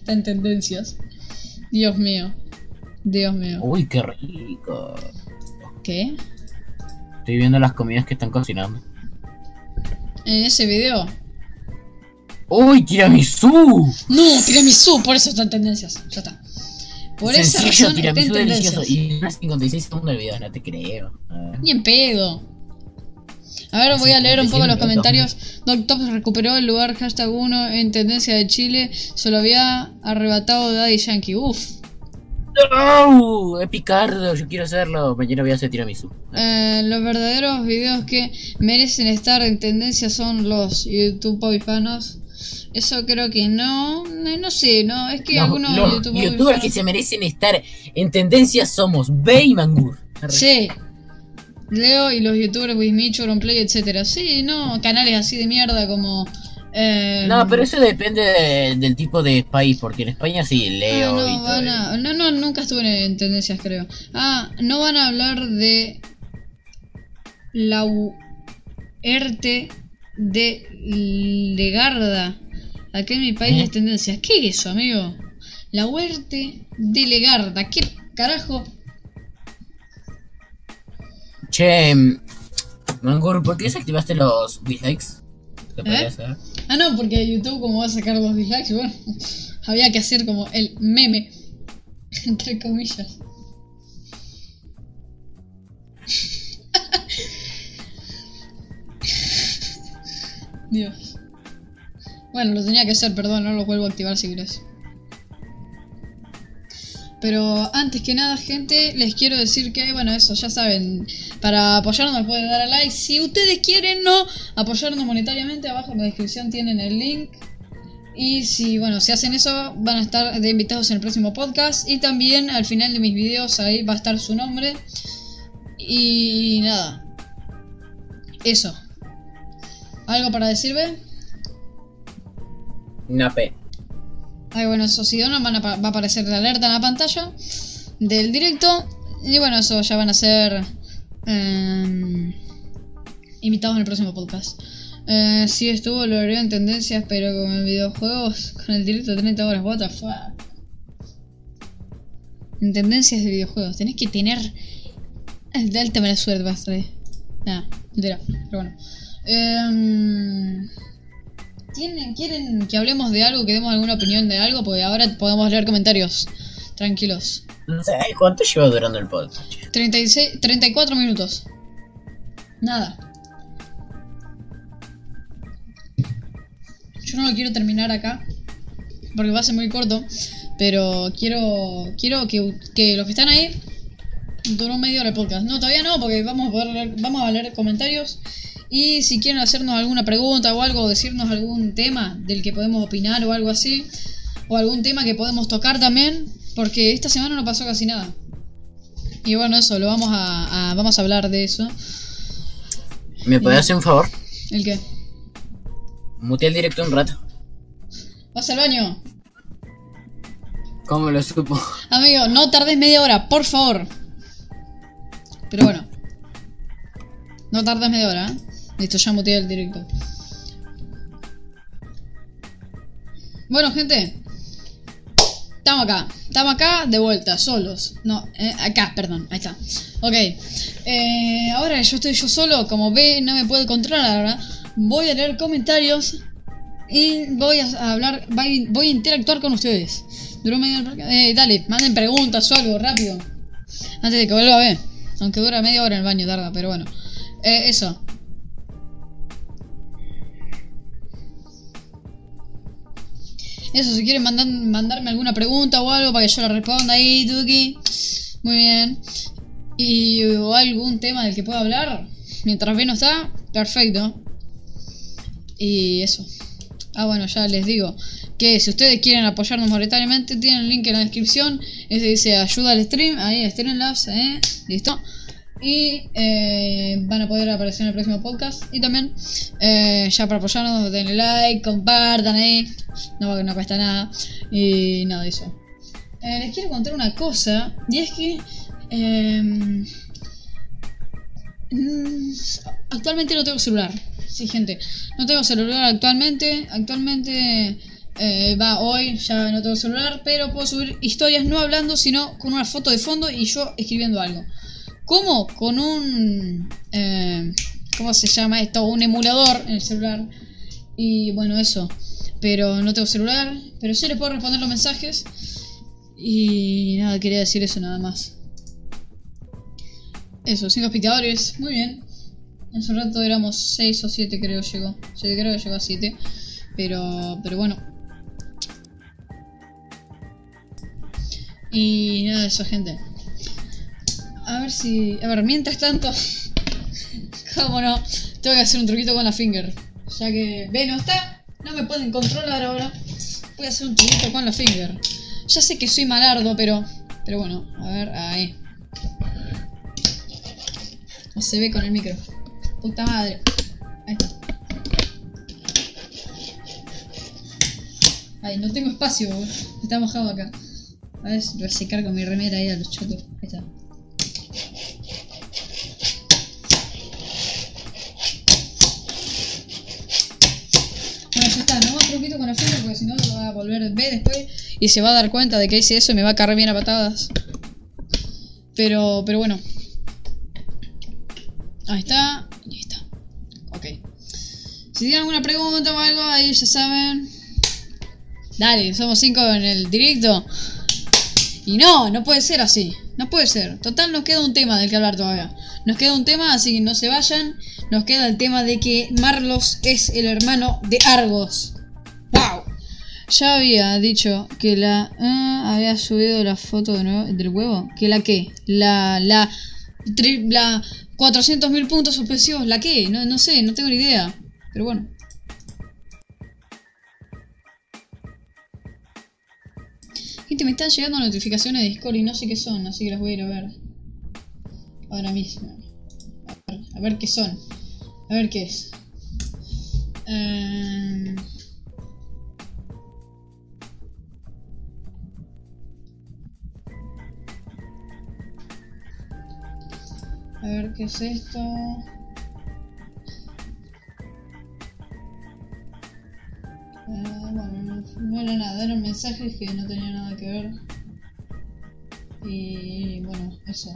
Está en tendencias. Dios mío. Dios mío. Uy, qué rico. ¿Qué? Estoy viendo las comidas que están cocinando. En ese video. ¡Uy, tiramisú! No, tiramisú, por eso está en tendencias. Ya está. Por esa Sencillo, razón está en tiramisú delicioso. tendencias. Y unas 56 segundos del video, no te creo. Ni en pedo. A ver, voy a leer un poco los comentarios. Doctops recuperó el lugar hashtag 1 en tendencia de Chile. Se lo había arrebatado Daddy Yankee. Uf. ¡No! Es picardo, yo quiero hacerlo. Mañana voy a hacer tiramisú. Eh, los verdaderos videos que merecen estar en tendencia son los YouTube hispanos. Eso creo que no, no, no sé, no, es que No, algunos los YouTube youtubers que se merecen estar en tendencia somos B y Mangur. Sí. Leo y los youtubers Wismicho, Auronplay, etcétera. Sí, no, canales así de mierda como eh, No, pero eso depende de- del tipo de país, porque en España sí, ah, leo y no, todo. van a- no, no, nunca estuve en tendencias, creo. Ah, no van a hablar de la ERTE de Legarda. Aquí en mi país ¿Eh? es tendencias. ¿Qué es eso, amigo? La huerte de Legarda. ¿Qué carajo? Che, mm, Mangur, ¿por qué desactivaste los dislikes? ¿Te podría ¿Eh? Ah, no, porque YouTube como va a sacar los dislikes, bueno, había que hacer como el meme, entre comillas. Dios. Bueno, lo tenía que hacer, perdón, no lo vuelvo a activar si querés. Pero antes que nada, gente, les quiero decir que, bueno, eso, ya saben, para apoyarnos pueden dar a like. Si ustedes quieren no apoyarnos monetariamente, abajo en la descripción tienen el link. Y si, bueno, si hacen eso, van a estar de invitados en el próximo podcast. Y también al final de mis videos ahí va a estar su nombre. Y nada. Eso. ¿Algo para decirme? Una P. Ay, bueno, eso si no, van a va a aparecer la alerta en la pantalla del directo. Y bueno, eso ya van a ser em, invitados en el próximo podcast. Eh, sí, estuvo, lo en tendencias, pero con el videojuegos, con el directo de 30 horas, what the fuck. En tendencias de videojuegos, tenés que tener de alta mala suerte para estar ahí. Nada, mentira, pero bueno. Em, ¿Tienen, ¿Quieren que hablemos de algo, que demos alguna opinión de algo? Porque ahora podemos leer comentarios. Tranquilos. No sé, ¿cuánto lleva durando el podcast? 36, 34 minutos. Nada. Yo no lo quiero terminar acá. Porque va a ser muy corto. Pero quiero quiero que, que los que están ahí duró media hora el podcast. No, todavía no, porque vamos a poder leer, vamos a leer comentarios. Y si quieren hacernos alguna pregunta o algo, o decirnos algún tema del que podemos opinar o algo así, o algún tema que podemos tocar también, porque esta semana no pasó casi nada. Y bueno, eso, lo vamos a, a- vamos a hablar de eso. ¿Me podés hacer un favor? ¿El qué? Muteé el directo un rato. ¿Vas al baño? ¿Cómo lo supo? Amigo, no tardes media hora, por favor. Pero bueno. No tardes media hora, ¿eh? Listo, ya muteé el directo. Bueno, gente. Estamos acá. Estamos acá de vuelta, solos. No, eh, acá, perdón. Ahí está. Ok. Eh, ahora yo estoy yo solo. Como ve, no me puedo controlar ahora. Voy a leer comentarios. Y voy a hablar. Voy, a interactuar con ustedes. Eh, dale, manden preguntas o algo, rápido. Antes de que vuelva a ver. Aunque dura media hora en el baño, tarda, pero bueno. Eh, eso. Eso, si quieren mandan- mandarme alguna pregunta o algo para que yo la responda ahí, Tuki. Muy bien. Y o algún tema del que pueda hablar. Mientras B no está, perfecto. Y eso. Ah, bueno, ya les digo que si ustedes quieren apoyarnos monetariamente, tienen el link en la descripción. Ese dice ayuda al stream. Ahí, Streamlabs, ¿eh? Listo. Y eh, van a poder aparecer en el próximo podcast. Y también, eh, ya para apoyarnos, denle like, compartan ahí. No, no cuesta nada. Y nada, eso. Eh, les quiero contar una cosa. Y es que. em, mm, actualmente no tengo celular. Sí, gente. No tengo celular actualmente. Actualmente. eh, va, hoy ya no tengo celular. Pero puedo subir historias no hablando, sino con una foto de fondo y yo escribiendo algo. ¿Cómo? Con un... eh, ¿Cómo se llama esto? Un emulador en el celular. Y bueno, eso. Pero no tengo celular. Pero sí les puedo responder los mensajes. Y nada, quería decir eso nada más. Eso, cinco espectadores. Muy bien. Hace un rato éramos 6 o 7 creo llegó. Sí, creo que llegó a 7. Pero, pero bueno. Y nada de eso, gente. A ver si. A ver, mientras tanto. Cómo no. Tengo que hacer un truquito con la finger. Ya que B no está. No me pueden controlar ahora. Voy a hacer un truquito con la finger. Ya sé que soy malardo, pero. Pero bueno, a ver, ahí. No se ve con el micro. Puta madre. Ahí está. Ay, no tengo espacio, está mojado acá. A ver, voy a secar con mi remera ahí a los chotos. Ahí está. Más truquito con la finger porque si no lo va a volver después y se va a dar cuenta de que hice eso y me va a cargar bien a patadas. Pero, pero bueno. Ahí está. Ahí está. Ok. Si tienen alguna pregunta o algo, ahí ya saben. Dale, somos cinco en el directo. Y no, no puede ser así. No puede ser. Total, nos queda un tema del que hablar todavía. Nos queda un tema, así que no se vayan. Nos queda el tema de que Marlos es el hermano de Argos. Ya había dicho que la... ah, había subido la foto de nuevo, del huevo. ¿Que la qué? La... La... tri- la 400.000 puntos suspensivos. ¿La qué? No, no sé, no tengo ni idea. Pero bueno. Gente, me están llegando notificaciones de Discord y no sé qué son, así que las voy a ir a ver. Ahora mismo. A ver, qué son. A ver qué es. Ehm, A ver qué es esto. Eh, bueno, no, era nada, eran mensajes que no tenían nada que ver. Y bueno, eso.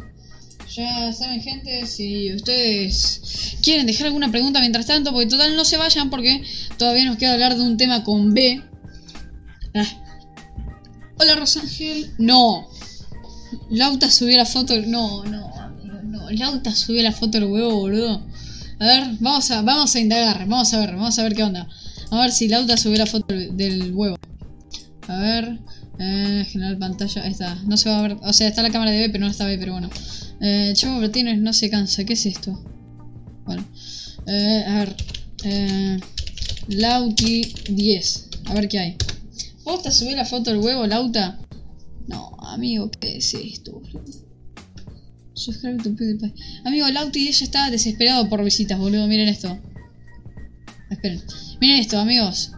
Ya saben, gente, si ustedes quieren dejar alguna pregunta mientras tanto, porque total no se vayan porque todavía nos queda hablar de un tema con B. Ah. Hola, Rosángel. No. Lauta subió la foto. No, no. Lauta subió la foto del huevo, boludo. A ver, vamos a, vamos a indagar. Vamos a ver, vamos a ver qué onda. A ver si Lauta subió la foto del, huevo. A ver. Eh, general pantalla. Ahí está. No se va a ver. O sea, está la cámara de B, pero no está B, pero bueno. Eh, Chavo no se cansa. ¿Qué es esto? Bueno. Eh, a ver. Eh, Lauti 10. A ver qué hay. ¿Posta subió la foto del huevo, Lauta? No, amigo, ¿qué es esto, boludo? Subscribe to PewDiePie. Amigo, Lauti 10 ya está desesperado por visitas, boludo. Miren esto. Esperen. Miren esto, amigos.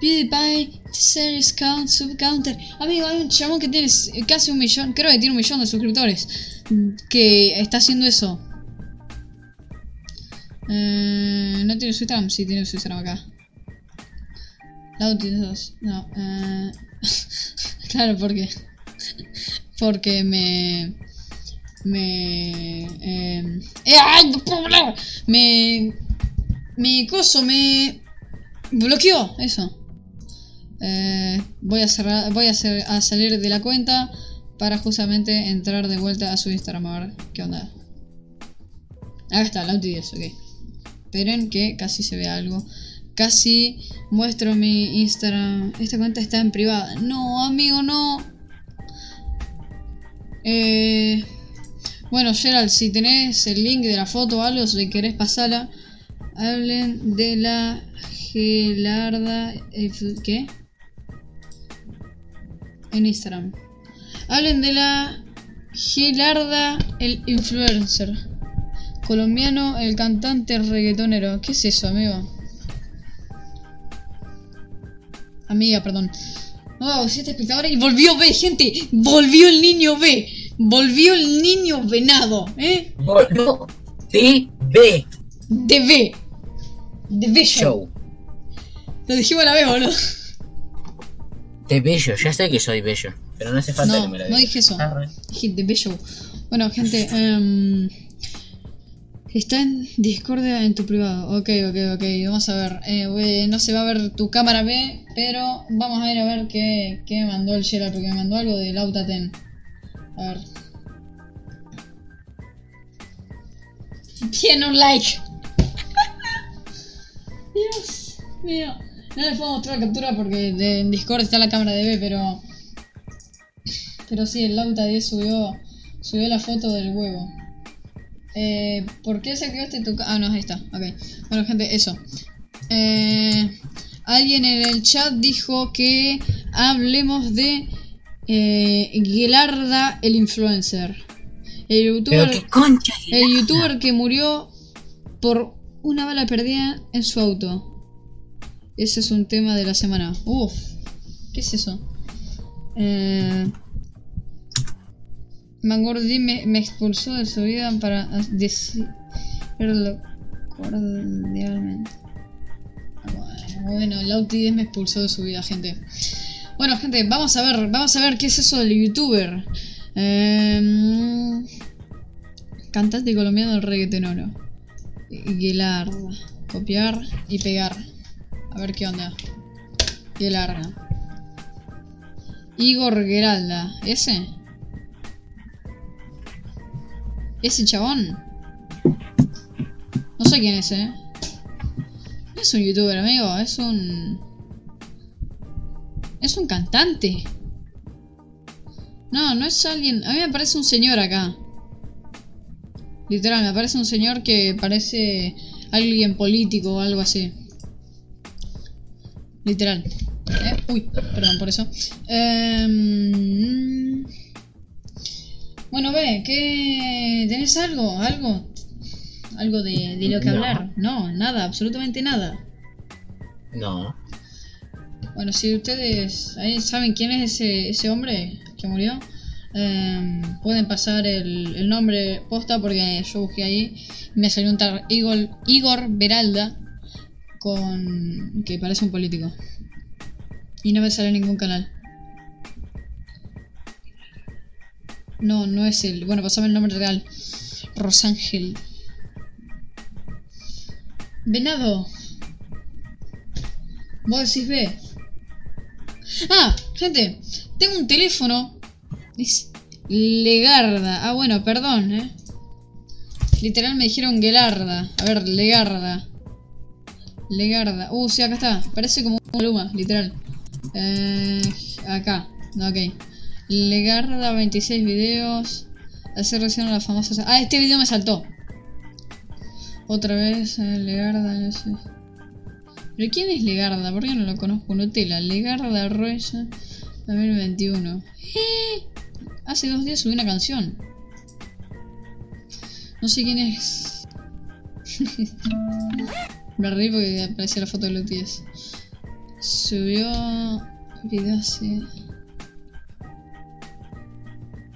PewDiePie, Series Count, Subcounter. Amigo, hay un chabón que tiene casi un millón, creo que tiene un millón de suscriptores. Que está haciendo eso. Eh, ¿No tiene su Instagram? Sí, tiene su Instagram acá. Lauti 2. No. Eh... claro, porque. Porque me. Me. Eh... ¡Eh, ¡Ay, no! Me. Mi coso me. Bloqueó, eso. Eh, voy a cerrar, voy a, a salir de la cuenta para justamente entrar de vuelta a su Instagram a ver qué onda. Acá está, Lauti 10, ok. Esperen que casi se ve algo. Casi muestro mi Instagram. Esta cuenta está en privada. No, amigo, no. Eh, bueno, Gerald, si tenés el link de la foto o algo, si querés pasarla, hablen de la Gelarda. eh, ¿Qué? En Instagram. Hablen de la Gilarda, el influencer. Colombiano, el cantante reggaetonero. ¿Qué es eso, amigo? Amiga, perdón. Wow, siete espectadores y volvió B, gente. Volvió el niño B. Volvió el niño venado, ¿eh? Volvió de B De B. De B Show. Lo dijimos a la vez, boludo. De bello, ya sé que soy bello. Pero no hace falta No, que me lo no digas. dije eso. Ah. Dije de B Show. Bueno, gente, em, está en Discordia en tu privado. Ok, ok, ok. Vamos a ver. Eh, we- no se va a ver tu cámara B, pero vamos a ir a ver qué, qué mandó el Gerald, porque me mandó algo de Lauta Ten. Tiene un like. Dios mío. No les puedo mostrar la captura porque en Discord está la cámara de B, pero. Pero sí, el Lauta 10 subió, subió la foto del huevo. Eh, ¿Por qué se activaste tu ca- Ah, no, ahí está. Ok. Bueno, gente, eso. Eh, alguien en el chat dijo que hablemos de eh, Gelarda, el influencer. El youtuber, Pero qué concha. el youtuber que murió por una bala perdida en su auto. Ese es un tema de la semana. Uf, ¿qué es eso? Eh, Mangordi me, me expulsó de su vida para decirlo cordialmente. Bueno, el Lauti me expulsó de su vida, gente. Bueno, gente, vamos a ver, vamos a ver qué es eso del youtuber. Eh, cantante colombiano del reggaeton oro. Guelarda. Copiar y pegar. A ver qué onda. Guelarda. Igor Geralda. ¿Ese? ¿Ese chabón? No sé quién es, eh. No es un youtuber, amigo. Es un... Es un cantante. No, no es alguien... A mí me parece un señor acá. Literal, me parece un señor que parece alguien político o algo así. Literal. Eh, uy, perdón por eso. Em, bueno, ve, ¿qué. ¿Tenés algo? ¿Algo? ¿Algo de, de lo que No. hablar? No, nada, absolutamente nada. No. Bueno, si ustedes saben quién es ese, ese hombre que murió, em, pueden pasar el, nombre posta porque yo busqué ahí me salió un tal Igor, Igor Beralda con que parece un político. Y no me sale ningún canal. No, no es él. Bueno, pasame el nombre real. Rosángel. Venado. Vos decís ve. Ah, gente, tengo un teléfono. Dice Legarda. Ah, bueno, perdón, eh. Literal me dijeron Gelarda. A ver, Legarda. Legarda. Uh, sí, acá está. Parece como una luma, literal. Eh, acá. Ok. Legarda, 26 videos. Hacer recién a las famosas. Ah, este video me saltó. Otra vez, eh, Legarda, no sé. ¿Pero quién es Legarda? ¿Por qué no lo conozco? Nutella. Legarda Roya 2021. Eh, hace dos días subí una canción. No sé quién es. Me reí porque aparecía la foto de los 10. Subió video hace.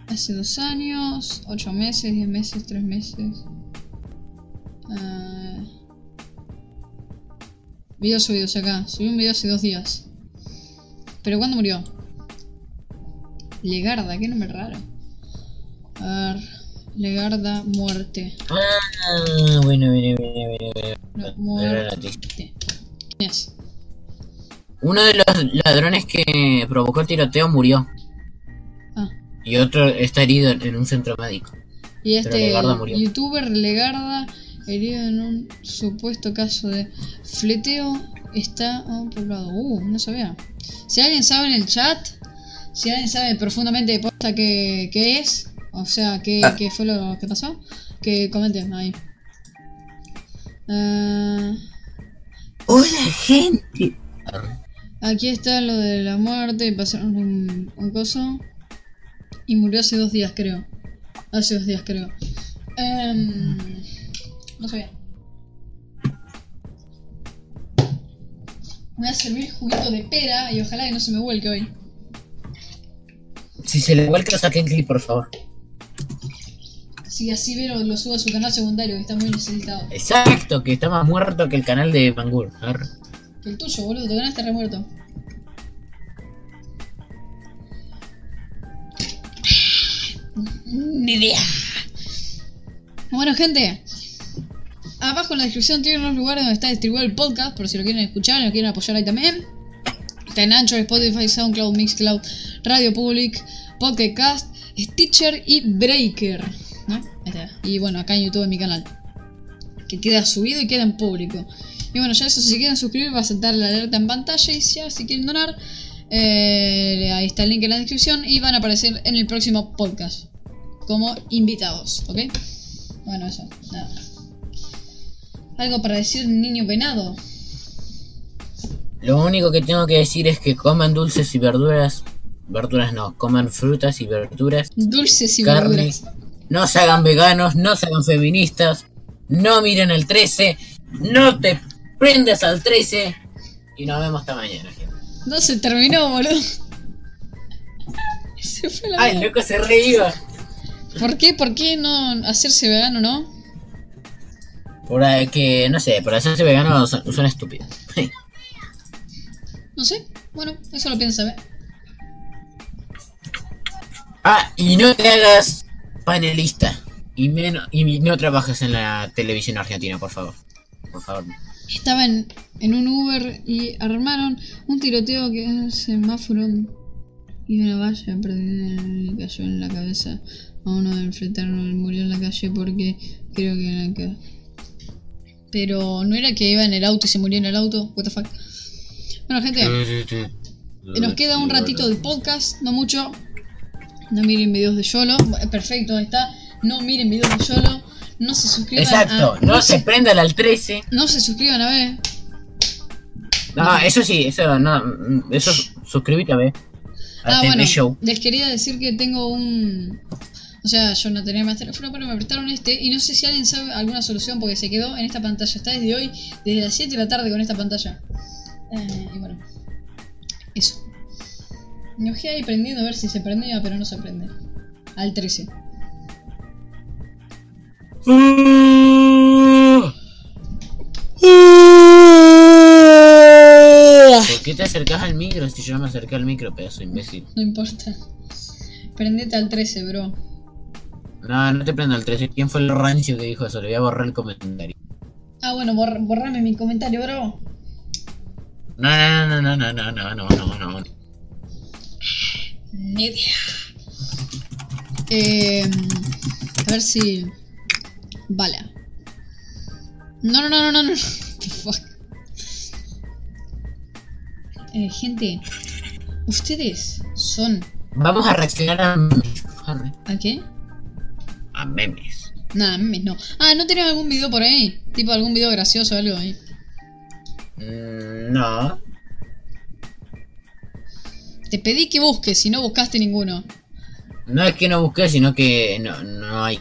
Hace dos años, ocho meses, diez meses, tres meses. Ah, Video subidos acá. Subí un video hace dos días. ¿Pero cuándo murió? Legarda, qué nombre raro. A ver. Legarda, muerte. Ah, bueno, bueno, bueno, bueno. No, muerte. ¿Quién es? Uno de los ladrones que provocó el tiroteo murió. Ah. Y otro está herido en un centro médico. Y este Legarda murió. youtuber Legarda, herido en un supuesto caso de fleteo, está oh, poblado. Uh, no sabía. Si alguien sabe en el chat, si alguien sabe profundamente de posta qué, qué es, o sea, qué, Ah. qué fue lo que pasó, que comenten ahí. Ah, ¡Hola, gente! aquí está lo de la muerte, pasaron un, un coso. Y murió hace dos días, creo. Hace dos días, creo. Em, no sabía. Voy a servir juguito de pera y ojalá que no se me vuelque hoy. Si se le vuelca, saquen clip, por favor. Si así Vero lo subo a su canal secundario, que está muy necesitado. Exacto, que está más muerto que el canal de Bangur. Que el tuyo, boludo, te ganaste remuerto. Ni idea. Bueno, gente. Abajo en la descripción tienen los lugares donde está distribuido el podcast, por si lo quieren escuchar y lo quieren apoyar ahí también. Está en Anchor, Spotify, SoundCloud, Mixcloud, Radio Public, Pocket Cast, Stitcher y Breaker. ¿no? Y bueno, acá en YouTube en mi canal. Que queda subido y queda en público. Y bueno, ya eso, si quieren suscribir, va a saltar la alerta en pantalla. Y ya, si quieren donar, Eh, ahí está el link en la descripción y van a aparecer en el próximo podcast como invitados, ¿ok? Bueno, eso, nada. ¿Algo para decir, niño venado? Lo único que tengo que decir es que coman dulces y verduras. Verduras no, coman frutas y verduras. Dulces y Carne. verduras. No se hagan veganos, no se hagan feministas. No miren el 13. No te prendas al 13. Y nos vemos hasta mañana, gente. No se terminó, boludo. Se fue la Ay, loco, se reiba. ¿Por qué? ¿Por qué no hacerse vegano, no? Por que, no sé, por hacerse vegano son, son estúpidos. No sé. Bueno, eso lo piensa, ¿eh? ah, y no te hagas panelista. Y, menos, y no trabajes en la televisión argentina, por favor. Por favor. Estaba en, en un Uber y armaron un tiroteo que en el semáforo y una valla perdida le cayó en la cabeza a uno del enfrentaron y murió en la calle porque creo que era que... Pero no era que iba en el auto y se murió en el auto. What the fuck. Bueno, gente, nos queda un ratito de podcast, no mucho. No miren videos de Yolo. Bueno, Perfecto, ahí está. No miren videos de Yolo. No se suscriban Exacto, a... no se prendan al 13. no se suscriban a ver. No, eso sí, eso no, eso suscríbete a ver. Ah, A TV bueno, Show. les quería decir que tengo un... O sea, yo no tenía más teléfono, pero me prestaron este y no sé si alguien sabe alguna solución porque se quedó en esta pantalla. Está desde hoy, desde las 7 de la tarde con esta pantalla. Eh, y bueno, eso. Me ojé ahí prendiendo a ver si se prendía, pero no se prende. Al 13. ¿Por qué te acercas al micro si yo no me acerqué al micro, pedazo imbécil? No importa. Prendete al 13, bro. No, no te prendo al 13. ¿Quién fue el rancio que dijo eso? Le voy a borrar el comentario. Ah, bueno, borra- borrame mi comentario, bro. No, no, no, no, no, no, no, no, no, no. Media. Eh, a ver si. Vale. No, no, no, no, no, no. Fuck. Eh, gente, ustedes son. Vamos a reaccionar a ¿A qué? A memes. Nada, memes no. Ah, ¿no tenés algún video por ahí? Tipo algún video gracioso o algo ahí. Mm, no. Te pedí que busques y no buscaste ninguno. No es que no busqué, sino que no, no hay.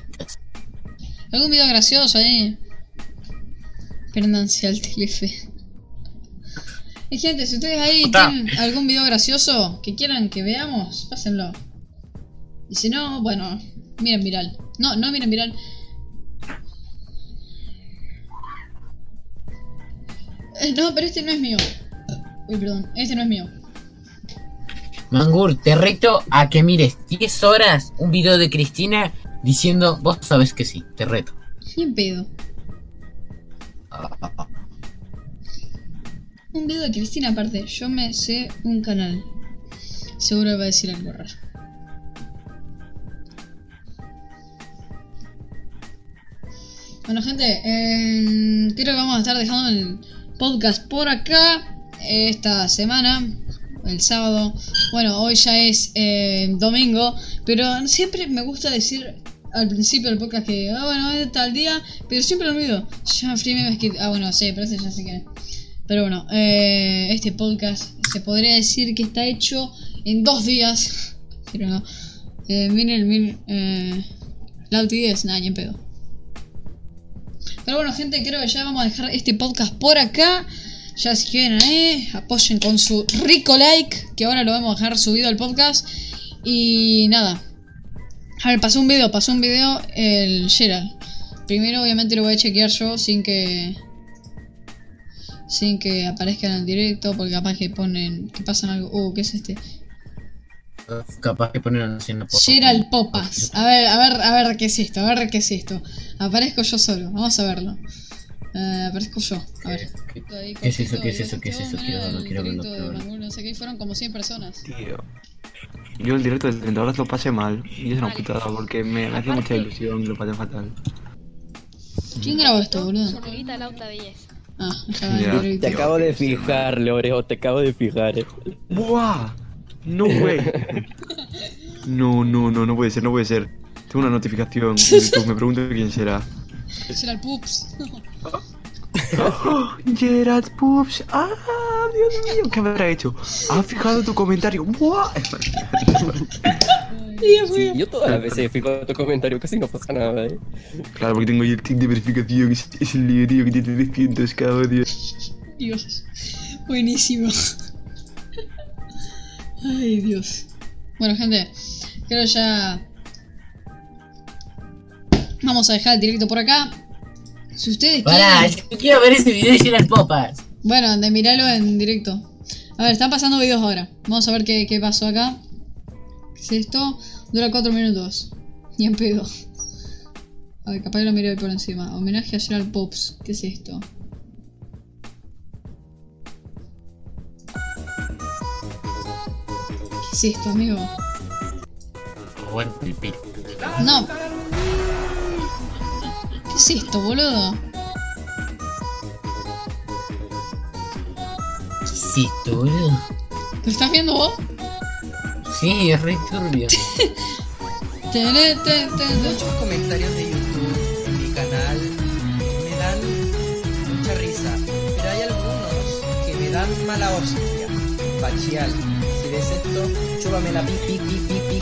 ¿Algún video gracioso ahí? Prendanse al telefe. Y gente, si ustedes ahí tienen algún video gracioso que quieran que veamos, pásenlo. Y si no, bueno, miren viral. No, no miren viral. Eh, No, pero este no es mío. Uy, perdón, este no es mío. Mangur, te reto a que mires 10 horas un video de Cristina diciendo, vos sabes que sí, te reto. En pedo. Un video de Cristina aparte. Yo me sé un canal. Seguro va a decir algo raro. Bueno gente, eh, creo que vamos a estar dejando el podcast por acá esta semana, el sábado. Bueno, hoy ya es eh, domingo, pero siempre me gusta decir al principio del podcast que, ah, bueno, es tal día, pero siempre lo olvido. Ya Free Memes Kid- ah, bueno, sí, pero ese ya sé que. Pero bueno, eh, este podcast se podría decir que está hecho en dos días, pero no. Eh, miren, miren, eh, la utilidad, nada, ni en pedo. Pero bueno, gente, creo que ya vamos a dejar este podcast por acá. Ya si quieren, eh, apoyen con su rico like, que ahora lo vamos a dejar subido al podcast. Y nada. A ver, pasó un video, pasó un video el Gerald. Primero obviamente lo voy a chequear yo sin que... Sin que aparezca en el directo, porque capaz que ponen... que pasan algo... Uh, ¿qué es este? Capaz que ponerlo haciendo Gerald Popas. A ver, a ver, a ver qué es esto, a ver qué es esto. Aparezco yo solo, vamos a verlo. Eh, aparezco yo, a ver. ¿Qué, qué es eso? ¿Qué es eso? ¿Qué es eso? Quiero verlo, quiero verlo, quiero verlo. No sé qué, fueron como 100 personas. Tío. Yo el directo del 30 horas lo pasé mal. Y es una putada porque me, me hacía mucha ilusión y lo pasé fatal. ¿Quién grabó esto, boludo? Belleza. Ah. Te acabo de fijar, Loreo, te acabo de fijar. eh. ¡Buah! No, güey. No, no, no, no puede ser, no puede ser. Tengo una notificación. de YouTube, me pregunto quién será. Será el Pups. Gerard Pups. ¡Ah! Dios mío, ¿qué habrá hecho? ¿Ha fijado tu comentario? ¡Buah! Dios Sí, mío. yo todas las veces fijo tu comentario, casi no pasa nada, eh. Claro, porque tengo el tick de verificación. Es, es el librerío que tiene 300 cada día. Dios. Buenísimo. Ay, Dios. Bueno, gente, creo ya. Vamos a dejar el directo por acá. Si ustedes Pará, quieren. yo quiero ver ese video de Gerard Poppers. Bueno, de mirarlo en directo. A ver, están pasando videos ahora. Vamos a ver qué, qué pasó acá. ¿Qué es esto? Dura 4 minutos. Ni en pedo. A ver, capaz que lo ahí por encima. Homenaje a Gerald Pops. ¿Qué es esto? ¿Qué es esto, amigo? Buen pipí. No. ¿Qué es esto, boludo? ¿Qué hiciste, boludo? ¿Lo estás viendo vos? Sí, es re turbio. Muchos comentarios de YouTube en mi canal me dan mucha risa, pero hay algunos que me dan mala hostia. Bachial, si ves esto, chúpame la pi pi pi pi pi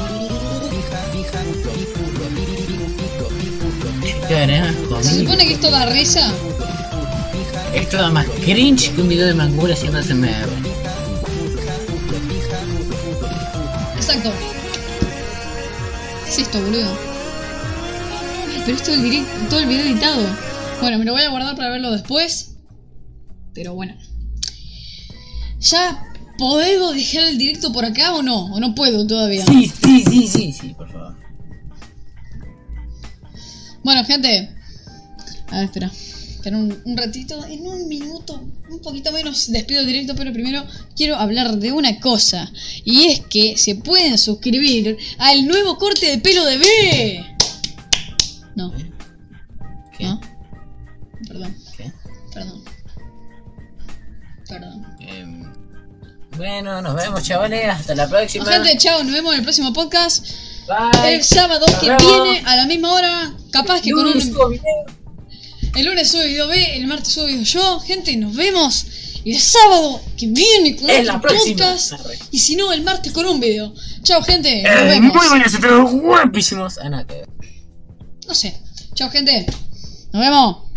pija, pija, puto, pi, puto, pi, pi, pi, pito, pi, puto, pija, Carajo, Se supone que esto da risa. Esto da más cringe que un video de Mangura haciendo SMR. Exacto. ¿Qué es esto, boludo? Pero esto es el todo el video editado. Bueno, me lo voy a guardar para verlo después. Pero bueno. ¿Ya podemos dejar el directo por acá o no? ¿O no puedo todavía? Sí, sí, sí, sí, sí, por favor. Bueno, gente. A ver, espera. Espera un, un ratito. En un minuto, un poquito menos, despido el directo, pero primero quiero hablar de una cosa. Y es que se pueden suscribir al nuevo corte de pelo de B. No, ¿Qué? no. Bueno, nos vemos, chavales. Hasta la próxima. Gente, chao, nos vemos en el próximo podcast. Bye. El sábado Nos que vemos. viene, a la misma hora, capaz que con un... subo. El lunes sube video B, el martes sube video yo. Gente, nos vemos. Y el sábado que viene con Es próxima. podcast. Y si no, el martes con un video. Chao, gente. Nos Eh, vemos. Muy buenos, todos guapísimos. Ah, que. No sé. Chao, gente. Nos vemos.